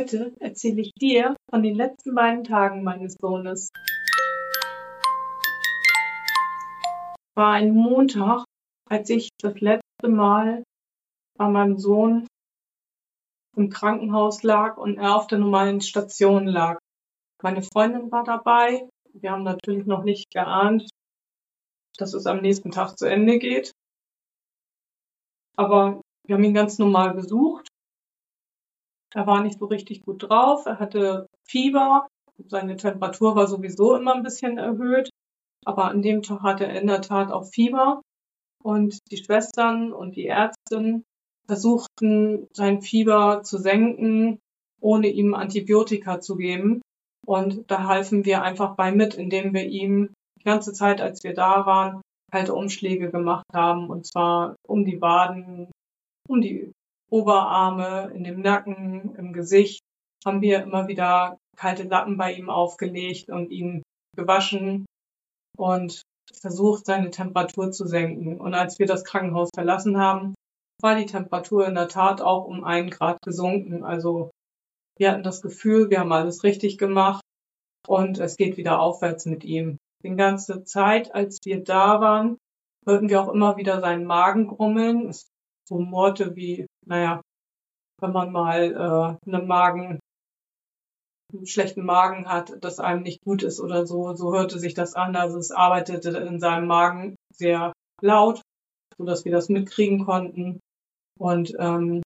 Heute erzähle ich dir von den letzten beiden Tagen meines Sohnes. War ein Montag, als ich das letzte Mal bei meinem Sohn im Krankenhaus lag und er auf der normalen Station lag. Meine Freundin war dabei. Wir haben natürlich noch nicht geahnt, dass es am nächsten Tag zu Ende geht. Aber wir haben ihn ganz normal besucht er war nicht so richtig gut drauf. Er hatte Fieber. Seine Temperatur war sowieso immer ein bisschen erhöht. Aber an dem Tag hatte er in der Tat auch Fieber. Und die Schwestern und die Ärztin versuchten, sein Fieber zu senken, ohne ihm Antibiotika zu geben. Und da halfen wir einfach bei mit, indem wir ihm die ganze Zeit, als wir da waren, kalte Umschläge gemacht haben. Und zwar um die Waden, um die Oberarme, in dem Nacken, im Gesicht haben wir immer wieder kalte Lappen bei ihm aufgelegt und ihn gewaschen und versucht, seine Temperatur zu senken. Und als wir das Krankenhaus verlassen haben, war die Temperatur in der Tat auch um einen Grad gesunken. Also wir hatten das Gefühl, wir haben alles richtig gemacht und es geht wieder aufwärts mit ihm. Die ganze Zeit, als wir da waren, hörten wir auch immer wieder seinen Magen grummeln. Es so Worte wie, naja, wenn man mal äh, einen Magen, einen schlechten Magen hat, dass einem nicht gut ist oder so, so hörte sich das an. Also es arbeitete in seinem Magen sehr laut, so dass wir das mitkriegen konnten. Und ähm,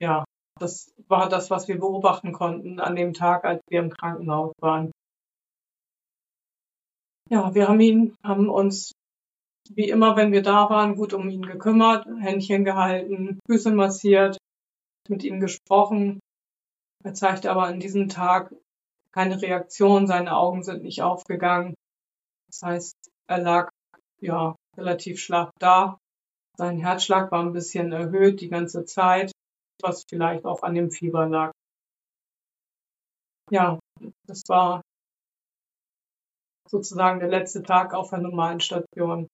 ja, das war das, was wir beobachten konnten an dem Tag, als wir im Krankenhaus waren. Ja, wir haben ihn, haben uns wie immer, wenn wir da waren, gut um ihn gekümmert, Händchen gehalten, Füße massiert, mit ihm gesprochen. Er zeigte aber an diesem Tag keine Reaktion, seine Augen sind nicht aufgegangen. Das heißt, er lag ja relativ schlaff da. Sein Herzschlag war ein bisschen erhöht die ganze Zeit, was vielleicht auch an dem Fieber lag. Ja, das war sozusagen der letzte Tag auf der normalen Station.